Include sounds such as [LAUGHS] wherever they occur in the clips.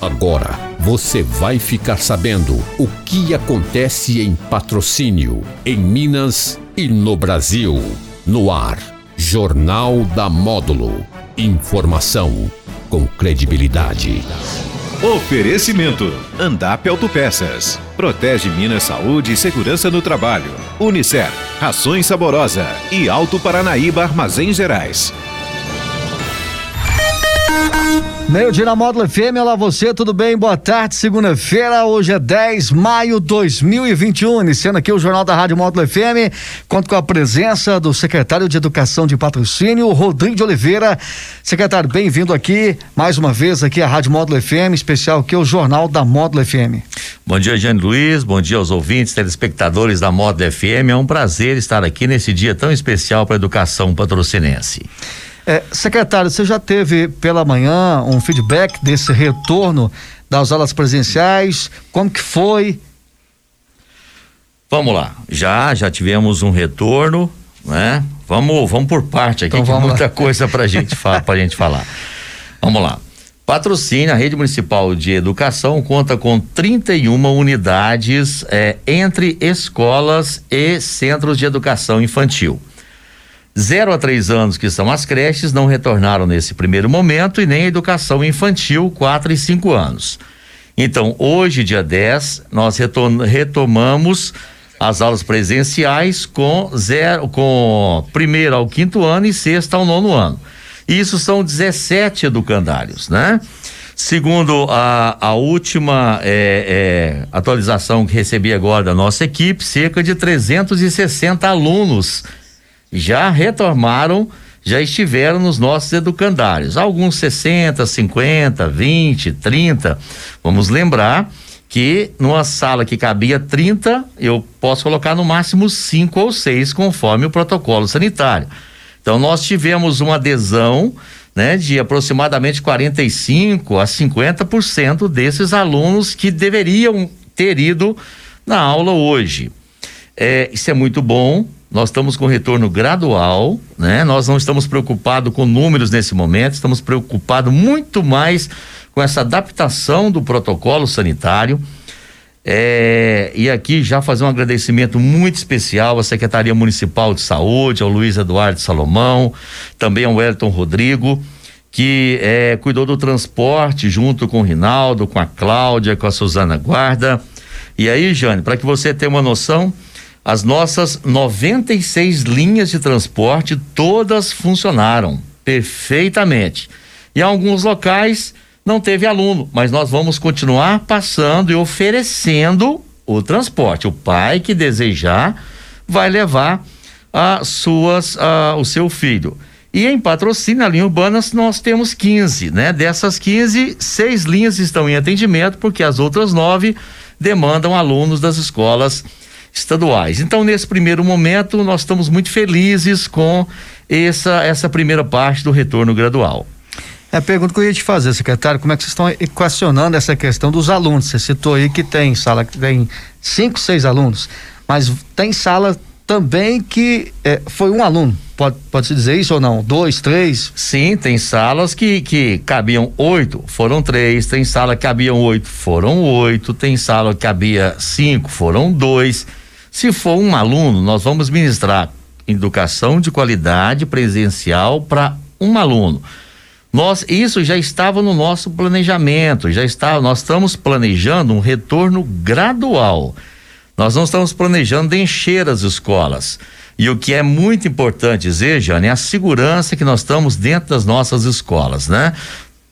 Agora você vai ficar sabendo o que acontece em patrocínio, em Minas e no Brasil. No ar, Jornal da Módulo. Informação com credibilidade. Oferecimento: Andap Autopeças. Protege Minas Saúde e Segurança no Trabalho. Unicef, Rações Saborosa e Alto Paranaíba Armazéns Gerais. Meio dia na Módulo FM, olá você, tudo bem? Boa tarde, segunda-feira, hoje é 10 de maio de 2021, iniciando aqui o Jornal da Rádio Módulo FM, conto com a presença do secretário de Educação de Patrocínio, Rodrigo de Oliveira. Secretário, bem-vindo aqui, mais uma vez aqui à Rádio Módulo FM, especial aqui o Jornal da Módulo FM. Bom dia, Jane Luiz, bom dia aos ouvintes, telespectadores da Módulo FM, é um prazer estar aqui nesse dia tão especial para a educação patrocinense. É, secretário, você já teve pela manhã um feedback desse retorno das aulas presenciais? Como que foi? Vamos lá, já já tivemos um retorno, né? Vamos vamos por parte aqui, então, que muita lá. coisa para [LAUGHS] gente gente falar. Vamos lá. Patrocínio, a Rede Municipal de Educação conta com 31 unidades é, entre escolas e centros de educação infantil. 0 a 3 anos, que são as creches, não retornaram nesse primeiro momento e nem a educação infantil, 4 e 5 anos. Então, hoje, dia 10, nós retomamos as aulas presenciais com zero, com primeiro ao quinto ano e sexto ao nono ano. Isso são 17 educandários, né? Segundo a, a última é, é, atualização que recebi agora da nossa equipe, cerca de 360 alunos já retornaram, já estiveram nos nossos educandários. Alguns 60, 50, 20, 30. Vamos lembrar que numa sala que cabia 30, eu posso colocar no máximo 5 ou 6, conforme o protocolo sanitário. Então, nós tivemos uma adesão né, de aproximadamente 45 a 50% desses alunos que deveriam ter ido na aula hoje. É, isso é muito bom, nós estamos com retorno gradual, né? Nós não estamos preocupados com números nesse momento, estamos preocupados muito mais com essa adaptação do protocolo sanitário. É, e aqui já fazer um agradecimento muito especial à Secretaria Municipal de Saúde, ao Luiz Eduardo Salomão, também ao Wellington Rodrigo, que é, cuidou do transporte junto com o Rinaldo, com a Cláudia, com a Suzana Guarda. E aí, Jane, para que você tenha uma noção, as nossas 96 linhas de transporte todas funcionaram perfeitamente. Em alguns locais não teve aluno, mas nós vamos continuar passando e oferecendo o transporte. O pai que desejar vai levar a suas a, o seu filho. E em patrocínio, na linha urbana, nós temos 15, né? Dessas 15, seis linhas estão em atendimento, porque as outras nove demandam alunos das escolas estaduais. Então, nesse primeiro momento, nós estamos muito felizes com essa, essa primeira parte do retorno gradual. É a pergunta que eu ia te fazer, secretário, como é que vocês estão equacionando essa questão dos alunos? Você citou aí que tem sala que tem cinco, seis alunos, mas tem sala também que é, foi um aluno. Pode, pode se dizer isso ou não? Dois, três? Sim, tem salas que, que cabiam oito, foram três. Tem sala que cabiam oito, foram oito. Tem sala que cabia cinco, foram dois. Se for um aluno, nós vamos ministrar educação de qualidade presencial para um aluno. Nós, isso já estava no nosso planejamento, já está, nós estamos planejando um retorno gradual. Nós não estamos planejando encher as escolas. E o que é muito importante dizer, Jane, é a segurança que nós estamos dentro das nossas escolas, né?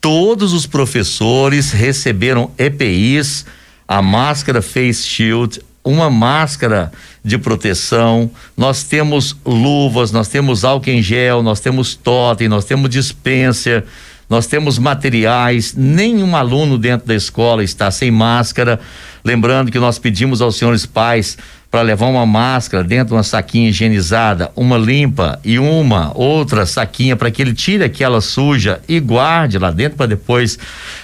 Todos os professores receberam EPIs, a máscara face shield, uma máscara de proteção, nós temos luvas, nós temos álcool em gel, nós temos totem, nós temos dispenser, nós temos materiais, nenhum aluno dentro da escola está sem máscara. Lembrando que nós pedimos aos senhores pais para levar uma máscara dentro de uma saquinha higienizada, uma limpa e uma outra saquinha para que ele tire aquela suja e guarde lá dentro para depois,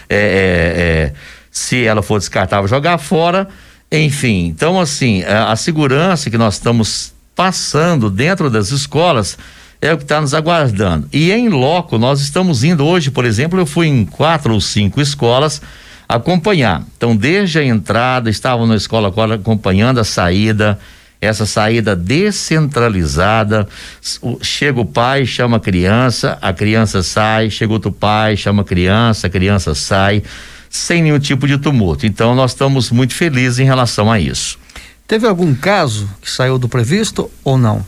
é, é, é, se ela for descartável, jogar fora enfim, então assim, a, a segurança que nós estamos passando dentro das escolas é o que está nos aguardando. E em loco, nós estamos indo hoje, por exemplo, eu fui em quatro ou cinco escolas acompanhar. Então, desde a entrada, estavam na escola agora acompanhando a saída, essa saída descentralizada. Chega o pai, chama a criança, a criança sai, chega outro pai, chama a criança, a criança sai, sem nenhum tipo de tumulto. Então, nós estamos muito felizes em relação a isso. Teve algum caso que saiu do previsto ou não?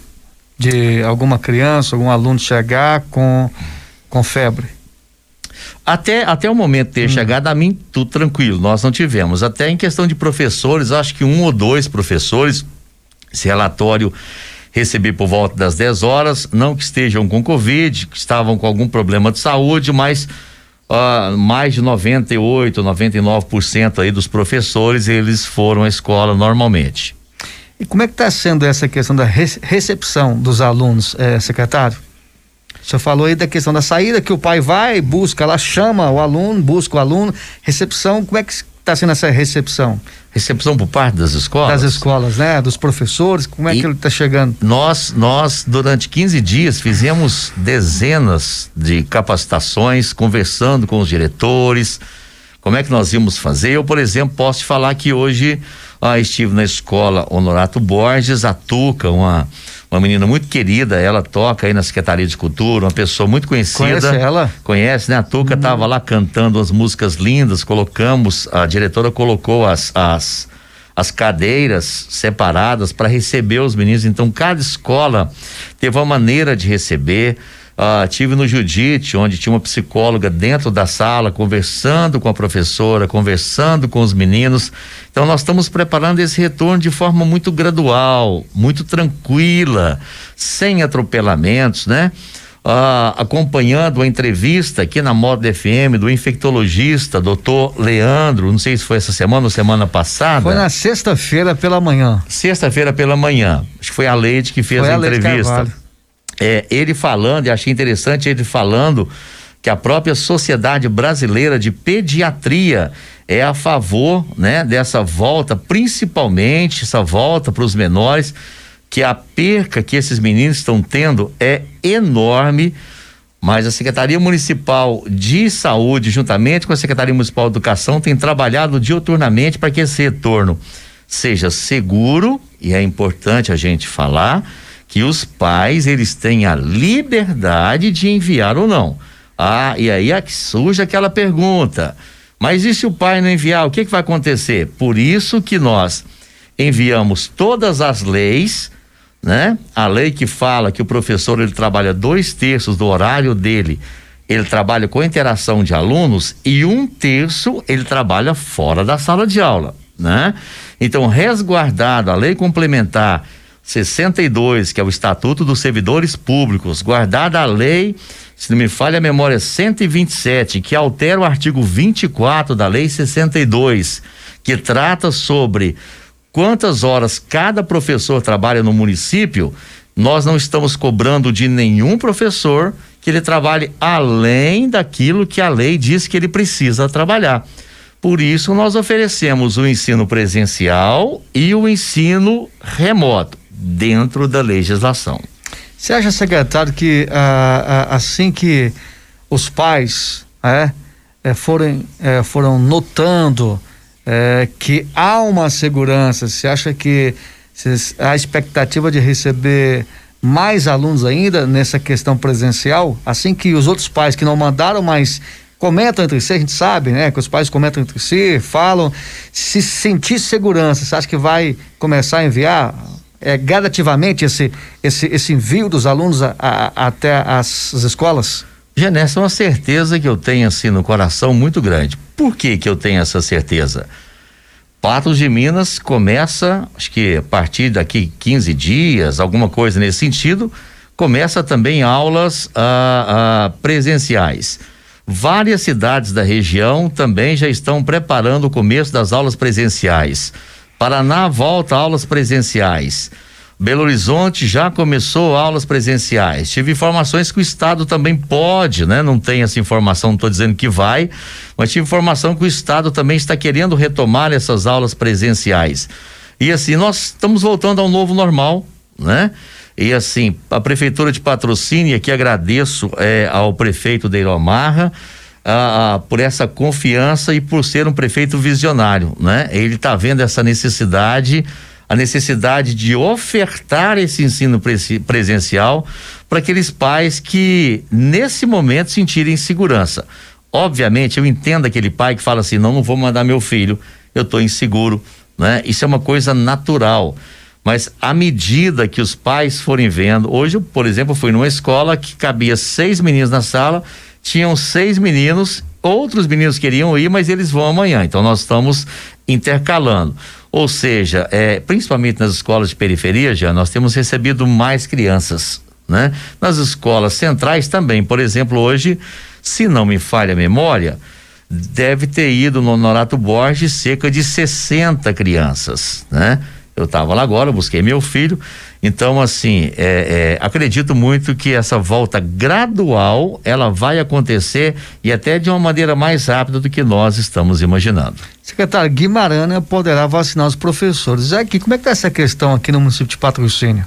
De alguma criança, algum aluno chegar com, com febre? Até, até o momento ter hum. chegado, a mim, tudo tranquilo, nós não tivemos. Até em questão de professores, acho que um ou dois professores, esse relatório recebi por volta das 10 horas, não que estejam com Covid, que estavam com algum problema de saúde, mas uh, mais de 98, 99% aí dos professores, eles foram à escola normalmente. E como é que está sendo essa questão da recepção dos alunos, eh, secretário? O senhor falou aí da questão da saída, que o pai vai, busca, ela chama o aluno, busca o aluno. Recepção, como é que está sendo essa recepção? Recepção por parte das escolas? Das escolas, né? Dos professores, como é e que ele está chegando? Nós, nós, durante 15 dias, fizemos dezenas de capacitações, conversando com os diretores, como é que nós íamos fazer. Eu, por exemplo, posso te falar que hoje ah, estive na escola Honorato Borges, a Tuca, uma uma menina muito querida, ela toca aí na Secretaria de Cultura, uma pessoa muito conhecida. Conhece ela? Conhece, né? A Tuca estava hum. lá cantando as músicas lindas, colocamos, a diretora colocou as, as, as cadeiras separadas para receber os meninos, então cada escola teve uma maneira de receber. Uh, tive no Judite, onde tinha uma psicóloga dentro da sala, conversando com a professora, conversando com os meninos. Então, nós estamos preparando esse retorno de forma muito gradual, muito tranquila, sem atropelamentos, né? Uh, acompanhando a entrevista aqui na Moda FM do infectologista, doutor Leandro, não sei se foi essa semana ou semana passada. Foi na sexta-feira pela manhã. Sexta-feira pela manhã. Acho que foi a Leide que fez foi a, a entrevista é, ele falando, e achei interessante ele falando que a própria Sociedade Brasileira de Pediatria é a favor, né, dessa volta, principalmente essa volta para os menores, que a perca que esses meninos estão tendo é enorme, mas a Secretaria Municipal de Saúde, juntamente com a Secretaria Municipal de Educação, tem trabalhado dioturnamente para que esse retorno seja seguro, e é importante a gente falar, que os pais eles têm a liberdade de enviar ou não. Ah, e aí é surge aquela pergunta: mas e se o pai não enviar, o que, que vai acontecer? Por isso que nós enviamos todas as leis, né? A lei que fala que o professor ele trabalha dois terços do horário dele, ele trabalha com interação de alunos e um terço ele trabalha fora da sala de aula, né? Então, resguardado a lei complementar 62, que é o Estatuto dos Servidores Públicos, guardada a lei, se não me falha a memória, 127, que altera o artigo 24 da lei 62, que trata sobre quantas horas cada professor trabalha no município, nós não estamos cobrando de nenhum professor que ele trabalhe além daquilo que a lei diz que ele precisa trabalhar. Por isso, nós oferecemos o ensino presencial e o ensino remoto dentro da legislação. Você acha, secretário, que ah, ah, assim que os pais é, é, forem, é, foram notando é, que há uma segurança, você acha que a expectativa de receber mais alunos ainda nessa questão presencial, assim que os outros pais que não mandaram, mas comentam entre si, a gente sabe, né? Que os pais comentam entre si, falam, se sentir segurança, você acha que vai começar a enviar é, gradativamente esse, esse, esse envio dos alunos a, a, até as, as escolas? Genessa, é uma certeza que eu tenho assim no coração muito grande. Por que que eu tenho essa certeza? Patos de Minas começa, acho que a partir daqui 15 dias, alguma coisa nesse sentido, começa também aulas ah, ah, presenciais. Várias cidades da região também já estão preparando o começo das aulas presenciais. Paraná volta a aulas presenciais. Belo Horizonte já começou aulas presenciais. Tive informações que o Estado também pode, né? Não tem essa informação, não estou dizendo que vai, mas tive informação que o Estado também está querendo retomar essas aulas presenciais. E assim, nós estamos voltando ao novo normal, né? E assim, a Prefeitura de Patrocínio, aqui agradeço é, ao prefeito Deiro Amarra, ah, por essa confiança e por ser um prefeito visionário, né? Ele está vendo essa necessidade, a necessidade de ofertar esse ensino presencial para aqueles pais que nesse momento sentirem segurança. Obviamente, eu entendo aquele pai que fala assim: não, não vou mandar meu filho, eu estou inseguro, né? Isso é uma coisa natural. Mas à medida que os pais forem vendo, hoje, por exemplo, fui numa escola que cabia seis meninos na sala, tinham seis meninos, outros meninos queriam ir, mas eles vão amanhã. Então nós estamos intercalando. Ou seja, é, principalmente nas escolas de periferia, já nós temos recebido mais crianças, né? Nas escolas centrais também, por exemplo, hoje se não me falha a memória, deve ter ido no Norato Borges cerca de 60 crianças, né? Eu estava lá agora, busquei meu filho. Então, assim, é, é, acredito muito que essa volta gradual ela vai acontecer e até de uma maneira mais rápida do que nós estamos imaginando. Secretário Guimarães poderá vacinar os professores. Aqui, como é que está essa questão aqui no município de Patrocínio?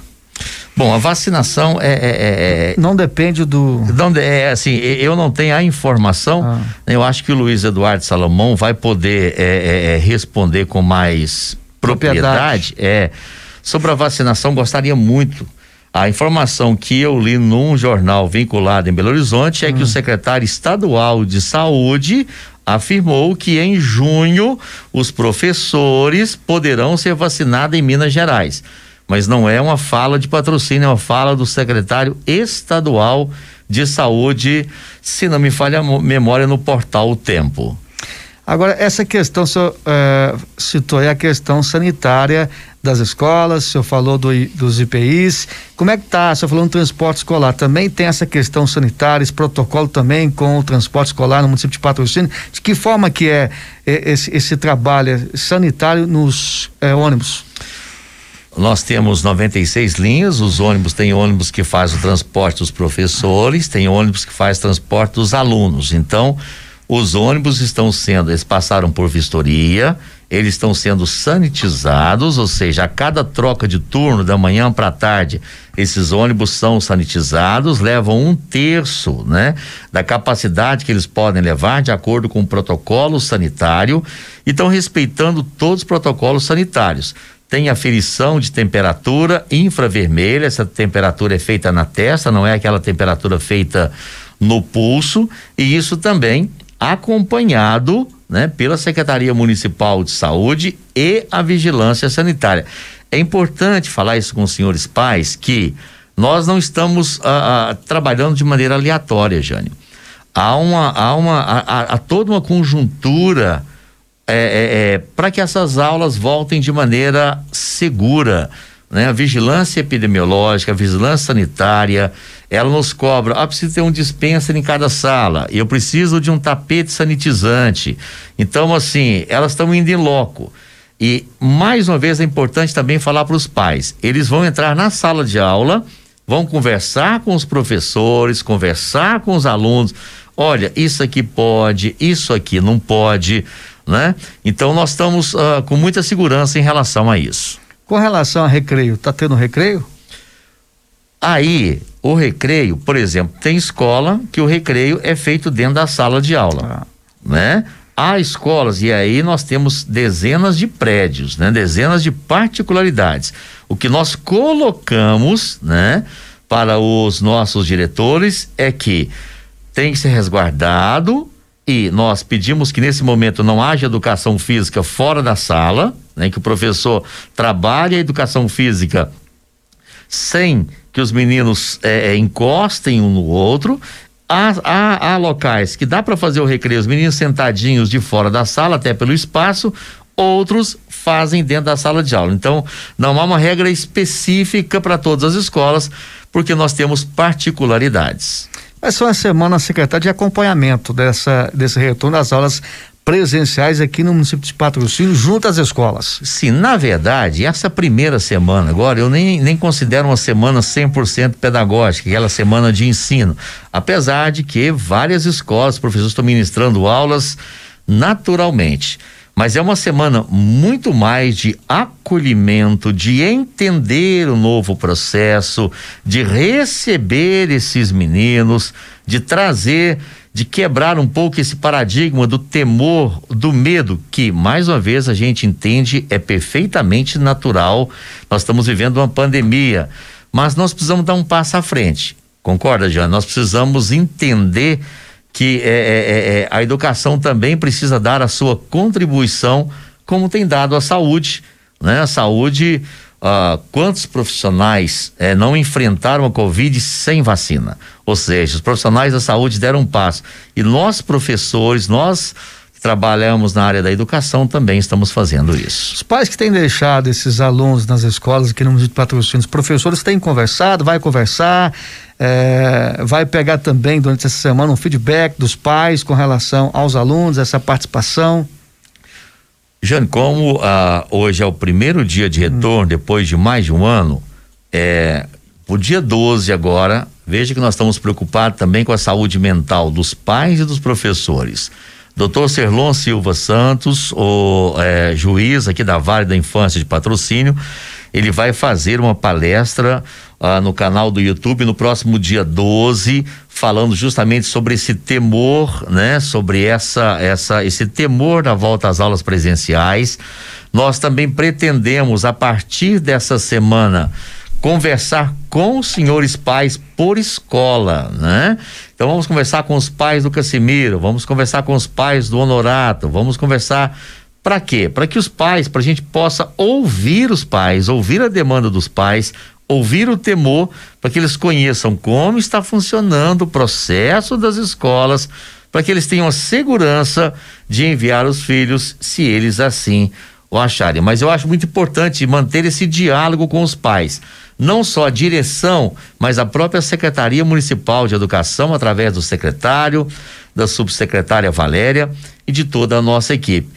Bom, a vacinação é, é, é, é não depende do. Não é assim. Eu não tenho a informação. Ah. Eu acho que o Luiz Eduardo Salomão vai poder é, é, é responder com mais propriedade. propriedade. É sobre a vacinação. Gostaria muito. A informação que eu li num jornal vinculado em Belo Horizonte é hum. que o hum. secretário estadual de saúde afirmou que em junho os professores poderão ser vacinados em Minas Gerais mas não é uma fala de patrocínio, é uma fala do secretário estadual de saúde, se não me falha a memória, no portal O Tempo. Agora, essa questão, o senhor é, citou aí a questão sanitária das escolas, o senhor falou do, dos IPIs, como é que tá? O senhor falou no transporte escolar, também tem essa questão sanitária, esse protocolo também com o transporte escolar no município de Patrocínio, de que forma que é, é esse, esse trabalho sanitário nos é, ônibus? Nós temos 96 linhas, os ônibus tem ônibus que faz o transporte dos professores, tem ônibus que faz transporte dos alunos. Então, os ônibus estão sendo, eles passaram por vistoria, eles estão sendo sanitizados, ou seja, a cada troca de turno da manhã para tarde, esses ônibus são sanitizados, levam um terço, né, da capacidade que eles podem levar de acordo com o protocolo sanitário e estão respeitando todos os protocolos sanitários. Tem aferição de temperatura infravermelha, essa temperatura é feita na testa, não é aquela temperatura feita no pulso, e isso também acompanhado né, pela Secretaria Municipal de Saúde e a Vigilância Sanitária. É importante falar isso com os senhores pais que nós não estamos ah, ah, trabalhando de maneira aleatória, Jânio. Há uma, há uma, há, há toda uma conjuntura é, é, é para que essas aulas voltem de maneira segura. Né? A vigilância epidemiológica, a vigilância sanitária, ela nos cobra, ah, preciso ter um dispenser em cada sala, eu preciso de um tapete sanitizante. Então, assim, elas estão indo em loco. E, mais uma vez, é importante também falar para os pais: eles vão entrar na sala de aula, vão conversar com os professores, conversar com os alunos. Olha, isso aqui pode, isso aqui não pode né? Então nós estamos uh, com muita segurança em relação a isso. Com relação a recreio, tá tendo recreio? Aí, o recreio, por exemplo, tem escola que o recreio é feito dentro da sala de aula, ah. né? Há escolas e aí nós temos dezenas de prédios, né? Dezenas de particularidades. O que nós colocamos, né, para os nossos diretores é que tem que ser resguardado e nós pedimos que nesse momento não haja educação física fora da sala, né, que o professor trabalhe a educação física sem que os meninos é, é encostem um no outro. Há, há, há locais que dá para fazer o recreio, os meninos sentadinhos de fora da sala, até pelo espaço, outros fazem dentro da sala de aula. Então, não há uma regra específica para todas as escolas, porque nós temos particularidades. Vai ser uma semana, secretária, de acompanhamento dessa, desse retorno das aulas presenciais aqui no município de Patrocínio, junto às escolas. Sim, na verdade, essa primeira semana agora, eu nem, nem considero uma semana 100% pedagógica, aquela semana de ensino. Apesar de que várias escolas, professores estão ministrando aulas naturalmente. Mas é uma semana muito mais de acolhimento, de entender o novo processo, de receber esses meninos, de trazer de quebrar um pouco esse paradigma do temor, do medo, que mais uma vez a gente entende é perfeitamente natural. Nós estamos vivendo uma pandemia, mas nós precisamos dar um passo à frente. Concorda, Jean? Nós precisamos entender que é, é, é, é, a educação também precisa dar a sua contribuição, como tem dado a saúde, né? A saúde Uh, quantos profissionais eh, não enfrentaram a Covid sem vacina? Ou seja, os profissionais da saúde deram um passo. E nós, professores, nós que trabalhamos na área da educação, também estamos fazendo isso. Os pais que têm deixado esses alunos nas escolas no Museu de Patrocínio, os professores têm conversado, vai conversar, eh, vai pegar também durante essa semana um feedback dos pais com relação aos alunos, essa participação. Jane, como ah, hoje é o primeiro dia de retorno, hum. depois de mais de um ano, é, o dia 12 agora, veja que nós estamos preocupados também com a saúde mental dos pais e dos professores. Doutor Serlon Silva Santos, o é, juiz aqui da Vale da Infância de Patrocínio, ele vai fazer uma palestra ah, no canal do YouTube no próximo dia 12, falando justamente sobre esse temor, né? Sobre essa, essa, esse temor da volta às aulas presenciais. Nós também pretendemos, a partir dessa semana, conversar com os senhores pais por escola, né? Então vamos conversar com os pais do Casimiro, vamos conversar com os pais do Honorato, vamos conversar para quê? Para que os pais, para a gente possa ouvir os pais, ouvir a demanda dos pais, ouvir o temor, para que eles conheçam como está funcionando o processo das escolas, para que eles tenham a segurança de enviar os filhos, se eles assim o acharem. Mas eu acho muito importante manter esse diálogo com os pais. Não só a direção, mas a própria Secretaria Municipal de Educação, através do secretário, da subsecretária Valéria e de toda a nossa equipe.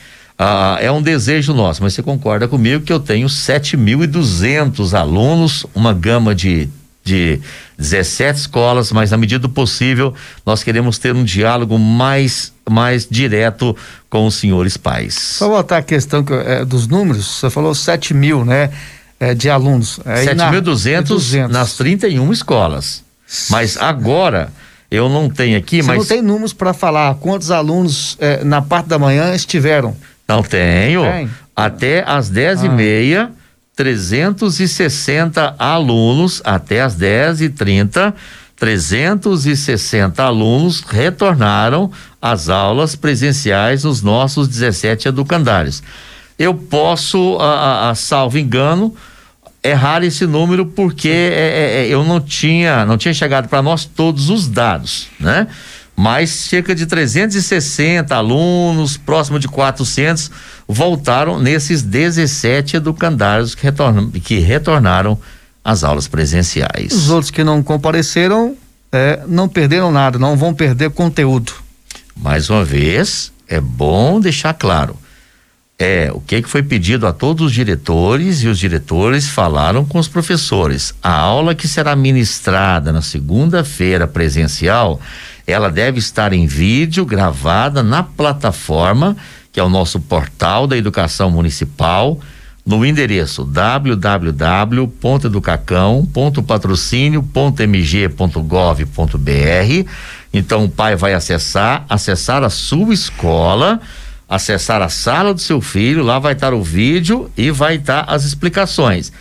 Ah, é um desejo nosso, mas você concorda comigo que eu tenho 7.200 alunos, uma gama de, de 17 escolas, mas na medida do possível nós queremos ter um diálogo mais, mais direto com os senhores pais. Só voltar a questão é, dos números, você falou 7 mil, né? É, de alunos. 7.200 na, nas 31 escolas. Mas agora eu não tenho aqui, Você mas. não tem números para falar quantos alunos é, na parte da manhã estiveram? Não tenho. Tem. Até às dez ah. e meia, 360 alunos, até às dez e trinta, 360 alunos retornaram às aulas presenciais nos nossos 17 educandários. Eu posso, a, a, a salvo engano, errar esse número porque é, é, é eu não tinha, não tinha chegado para nós todos os dados, né? Mas cerca de 360 alunos, próximo de 400, voltaram nesses 17 educandários que, retornam, que retornaram às aulas presenciais. Os outros que não compareceram é, não perderam nada, não vão perder conteúdo. Mais uma vez, é bom deixar claro. É, o que, que foi pedido a todos os diretores e os diretores falaram com os professores. A aula que será ministrada na segunda-feira presencial ela deve estar em vídeo gravada na plataforma, que é o nosso portal da educação municipal, no endereço www.educacão.patrocínio.mg.gov.br. Então o pai vai acessar, acessar a sua escola, acessar a sala do seu filho, lá vai estar o vídeo e vai estar as explicações.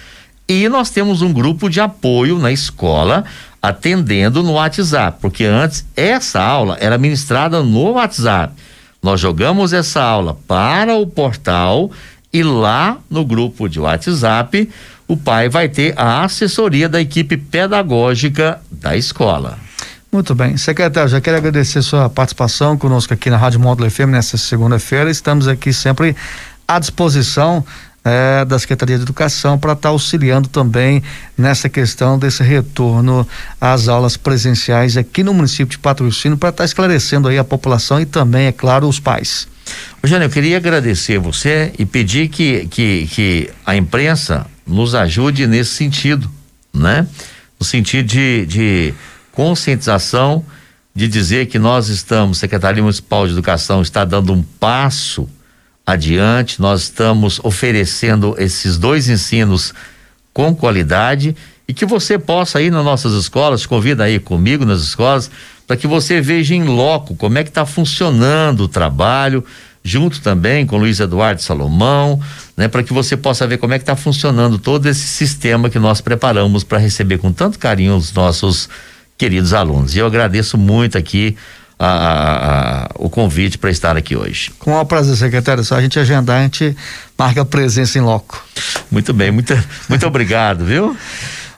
E nós temos um grupo de apoio na escola atendendo no WhatsApp, porque antes essa aula era ministrada no WhatsApp. Nós jogamos essa aula para o portal e lá no grupo de WhatsApp o pai vai ter a assessoria da equipe pedagógica da escola. Muito bem. Secretário, já quero agradecer sua participação conosco aqui na Rádio Módulo FM nessa segunda-feira. Estamos aqui sempre à disposição é, da Secretaria de Educação para estar tá auxiliando também nessa questão desse retorno às aulas presenciais aqui no município de Patrocínio para estar tá esclarecendo aí a população e também, é claro, os pais. Jânio, eu queria agradecer você e pedir que, que, que a imprensa nos ajude nesse sentido, né? No sentido de, de conscientização, de dizer que nós estamos, Secretaria Municipal de Educação está dando um passo adiante. Nós estamos oferecendo esses dois ensinos com qualidade e que você possa ir nas nossas escolas, convida aí comigo nas escolas, para que você veja em loco como é que está funcionando o trabalho, junto também com Luiz Eduardo Salomão, né, para que você possa ver como é que está funcionando todo esse sistema que nós preparamos para receber com tanto carinho os nossos queridos alunos. E eu agradeço muito aqui a, a, a, o convite para estar aqui hoje. Com o prazer, secretário. Só a gente agendar, a gente marca presença em loco. Muito bem, muito, muito obrigado, viu?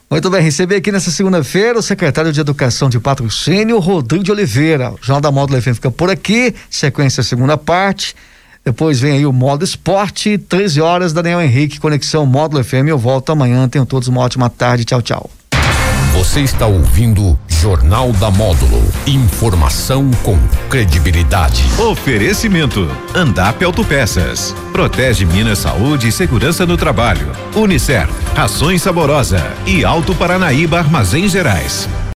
Muito bem, recebi aqui nessa segunda-feira o secretário de Educação de Patrocínio, Rodrigo de Oliveira. O Jornal da Módulo FM fica por aqui, sequência segunda parte. Depois vem aí o Modo Esporte, 13 horas, Daniel Henrique, Conexão Módulo FM. Eu volto amanhã. Tenham todos uma ótima tarde. Tchau, tchau. Você está ouvindo Jornal da Módulo. Informação com credibilidade. Oferecimento: Andap Autopeças. Protege Minas Saúde e Segurança no Trabalho. Unicer, Rações Saborosa e Alto Paranaíba Armazém Gerais.